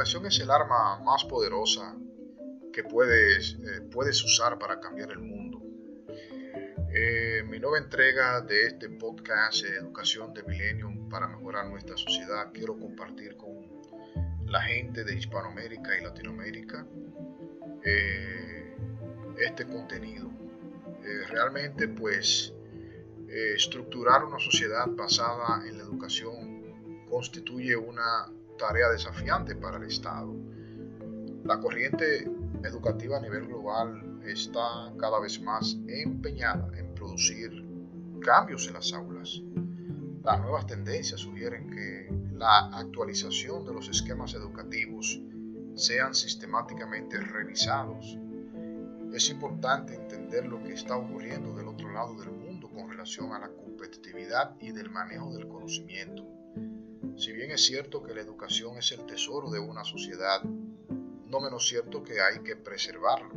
educación es el arma más poderosa que puedes, eh, puedes usar para cambiar el mundo. Eh, mi nueva entrega de este podcast Educación de Millennium para mejorar nuestra sociedad quiero compartir con la gente de Hispanoamérica y Latinoamérica eh, este contenido. realmente pues estructurar una sociedad basada en la educación constituye una tarea desafiante para el Estado. La corriente educativa a nivel global está cada vez más empeñada en producir cambios en las aulas. Las nuevas tendencias sugieren que la actualización de los esquemas educativos sean sistemáticamente revisados. Es importante entender lo que está ocurriendo del otro lado del mundo con relación a la competitividad y del manejo del conocimiento. Si bien es cierto que la educación es el tesoro de una sociedad, no menos cierto que hay que preservarlo,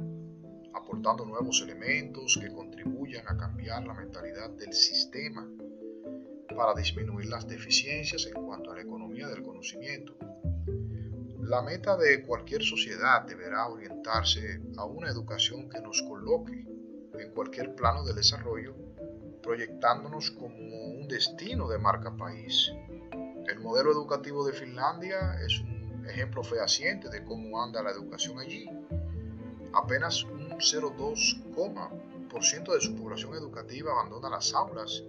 aportando nuevos elementos que contribuyan a cambiar la mentalidad del sistema para disminuir las deficiencias en cuanto a la economía del conocimiento. La meta de cualquier sociedad deberá orientarse a una educación que nos coloque en cualquier plano del desarrollo, proyectándonos como un destino de marca país el modelo educativo de Finlandia es un ejemplo fehaciente de cómo anda la educación allí. Apenas un 0,2% de su población educativa abandona las aulas,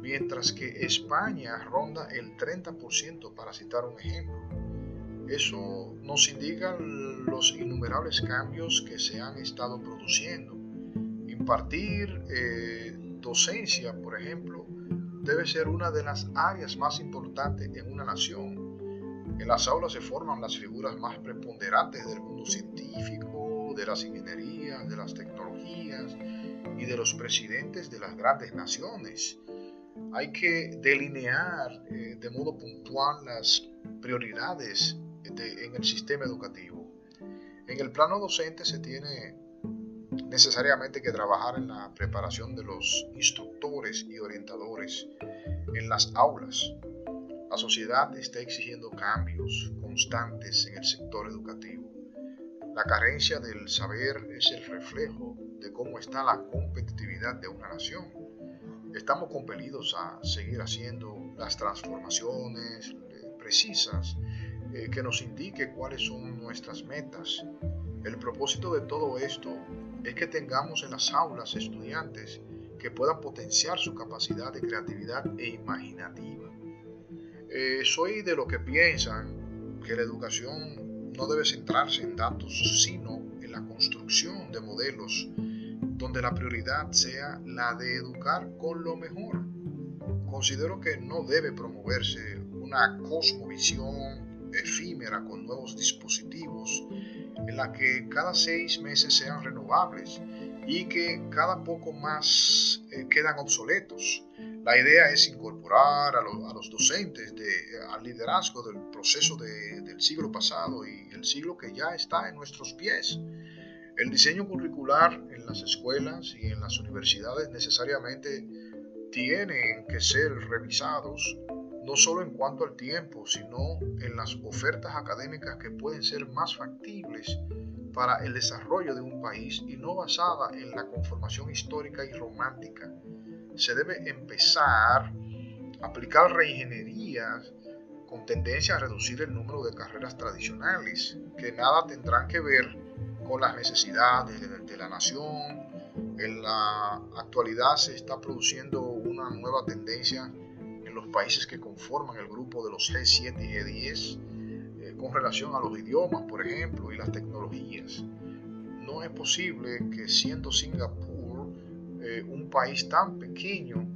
mientras que España ronda el 30% para citar un ejemplo. Eso nos indica los innumerables cambios que se han estado produciendo. Impartir eh, docencia, por ejemplo, debe ser una de las áreas más importantes en una nación. En las aulas se forman las figuras más preponderantes del mundo científico, de las ingenierías, de las tecnologías y de los presidentes de las grandes naciones. Hay que delinear eh, de modo puntual las prioridades en el sistema educativo. En el plano docente se tiene necesariamente que trabajar en la preparación de los instructores y orientadores en las aulas. La sociedad está exigiendo cambios constantes en el sector educativo. La carencia del saber es el reflejo de cómo está la competitividad de una nación. Estamos compelidos a seguir haciendo las transformaciones eh, precisas eh, que nos indique cuáles son nuestras metas. El propósito de todo esto es que tengamos en las aulas estudiantes que puedan potenciar su capacidad de creatividad e imaginativa. Eh, soy de los que piensan que la educación no debe centrarse en datos, sino en la construcción de modelos donde la prioridad sea la de educar con lo mejor. Considero que no debe promoverse una cosmovisión efímera con nuevos dispositivos en la que cada seis meses sean renovables y que cada poco más eh, quedan obsoletos. La idea es incorporar a, los docentes al liderazgo del proceso del siglo pasado y el siglo que ya está en nuestros pies. El diseño curricular en las escuelas y en las universidades necesariamente tienen que ser revisados no solo en cuanto al tiempo, sino en las ofertas académicas que pueden ser más factibles para el desarrollo de un país y no basada en la conformación histórica y romántica. Se debe empezar a aplicar reingenierías con tendencia a reducir el número de carreras tradicionales, que nada tendrán que ver con las necesidades de la nación. En la actualidad se está produciendo una nueva tendencia los países que conforman el grupo de los G7 y G10 eh, con relación a los idiomas, por ejemplo, y las tecnologías. No es posible que siendo Singapur eh, un país tan pequeño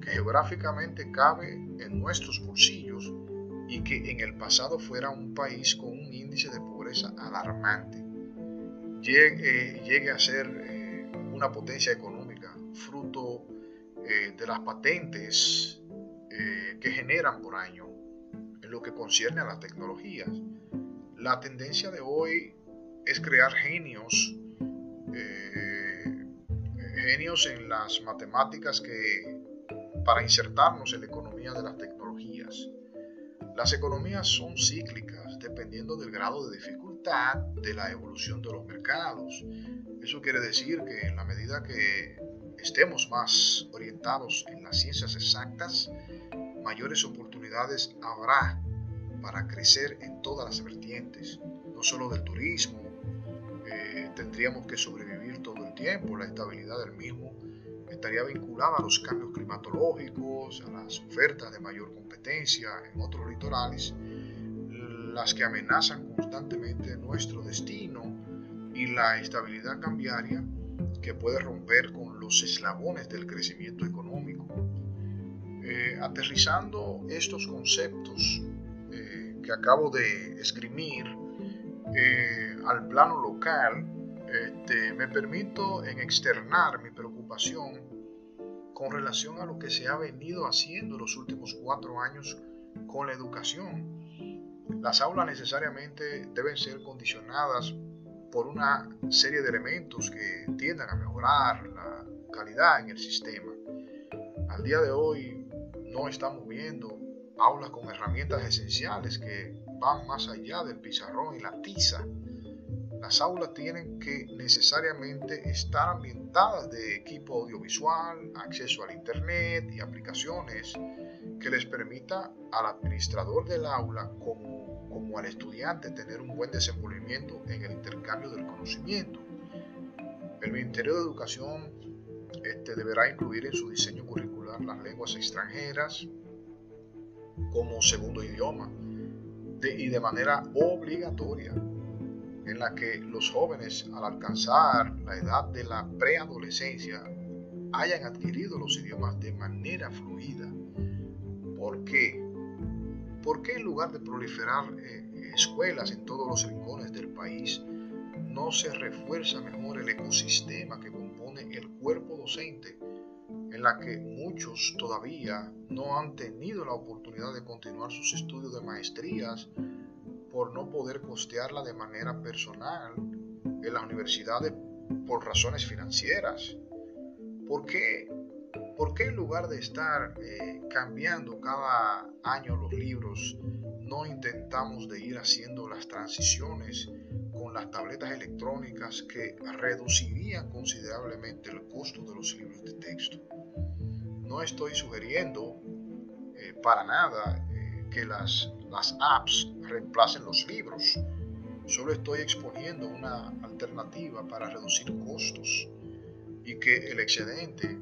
que geográficamente cabe en nuestros bolsillos y que en el pasado fuera un país con un índice de pobreza alarmante, llegue, llegue a ser eh, una potencia económica fruto de las patentes eh, que generan por año en lo que concierne a las tecnologías. La tendencia de hoy es crear genios, eh, genios en las matemáticas que para insertarnos en la economía de las tecnologías. Las economías son cíclicas dependiendo del grado de dificultad de la evolución de los mercados. Eso quiere decir que en la medida que estemos más orientados en las ciencias exactas, mayores oportunidades habrá para crecer en todas las vertientes, no solo del turismo. Eh, tendríamos que sobrevivir todo el tiempo, la estabilidad del mismo estaría vinculada a los cambios climatológicos, a las ofertas de mayor competencia en otros litorales, las que amenazan constantemente nuestro destino y la estabilidad cambiaria que puede romper con los eslabones del crecimiento económico. Eh, aterrizando estos conceptos eh, que acabo de esgrimir eh, al plano local, este, me permito en externar mi preocupación con relación a lo que se ha venido haciendo los últimos cuatro años con la educación. Las aulas necesariamente deben ser condicionadas por una serie de elementos que tiendan a mejorar la calidad en el sistema. Al día de hoy no estamos viendo aulas con herramientas esenciales que van más allá del pizarrón y la tiza las aulas tienen que necesariamente estar ambientadas de equipo audiovisual, acceso al Internet y aplicaciones que les permita al administrador del aula como, como al estudiante tener un buen desenvolvimiento en el intercambio del conocimiento. El Ministerio de Educación este, deberá incluir en su diseño curricular las lenguas extranjeras como segundo idioma y de manera obligatoria en la que los jóvenes al alcanzar la edad de la preadolescencia hayan adquirido los idiomas de manera fluida. ¿Por qué? ¿Por qué en lugar de proliferar eh, escuelas en todos los rincones del país, no se refuerza mejor el ecosistema que compone el cuerpo docente, en la que muchos todavía no han tenido la oportunidad de continuar sus estudios de maestrías por no poder costearla de manera personal en las universidades por razones financieras? ¿Por qué, por qué en lugar de estar eh, cambiando cada año los libros, no intentamos de ir haciendo las transiciones con las tabletas electrónicas que reducirían considerablemente el costo de los libros de texto? No estoy sugiriendo eh, para nada eh, que las apps reemplacen los libros. Solo estoy exponiendo una alternativa para reducir costos y que el excedente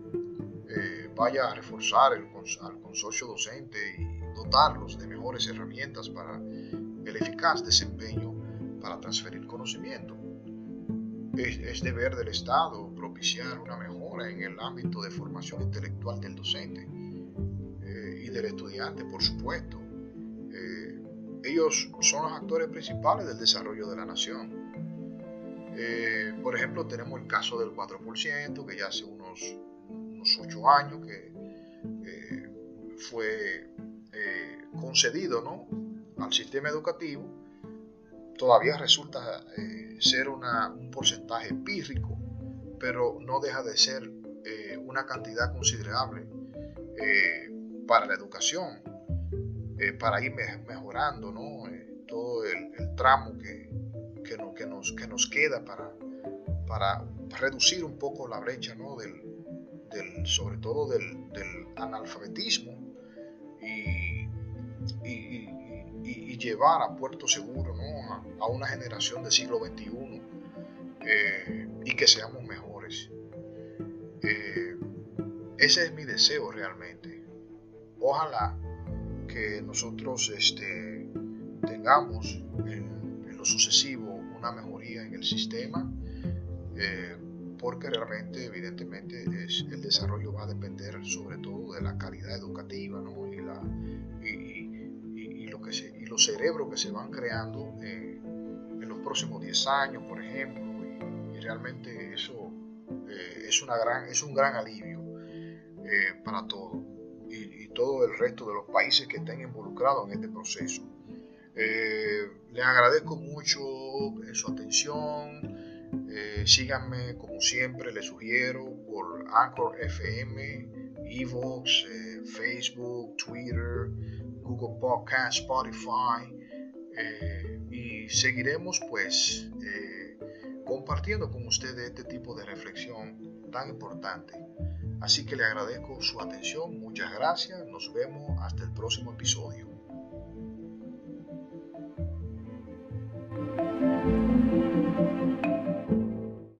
eh, vaya a reforzar al consorcio docente y dotarlos de mejores herramientas para el eficaz desempeño para transferir conocimiento. Es, deber del Estado propiciar una en el ámbito de formación intelectual del docente eh, y del estudiante, por supuesto ellos son los actores principales del desarrollo de la nación. Eh, por ejemplo, tenemos el caso del 4%, que ya hace unos, unos 8 años que eh, fue eh, concedido ¿no? al sistema educativo, todavía resulta ser un porcentaje pírrico, pero no deja de ser una cantidad considerable para la educación eh, para ir mejorando ¿no? Eh, todo el, tramo que, que, que, nos, que nos queda para, para reducir un poco la brecha ¿no? del, sobre todo del, analfabetismo y, llevar a puerto seguro ¿no? a, una generación del siglo XXI eh, y que seamos mejores. Ese es mi deseo realmente. Ojalá que nosotros este, tengamos en, lo sucesivo una mejoría en el sistema, eh, porque realmente, evidentemente, es, el desarrollo va a depender sobre todo de la calidad educativa ¿no? y, la, y, lo que y los cerebros que se van creando eh, en los próximos 10 años, por ejemplo, y, realmente eso eh, es, una gran, es un gran alivio para todos todo el resto de los países que estén involucrados en este proceso. Eh, les agradezco mucho su atención. Eh, síganme como siempre, les sugiero por Anchor FM, Evox, eh, Facebook, Twitter, Google Podcast, Spotify eh, y seguiremos pues eh, compartiendo con ustedes este tipo de reflexión tan importante. Así que le agradezco su atención, muchas gracias, nos vemos hasta el próximo episodio.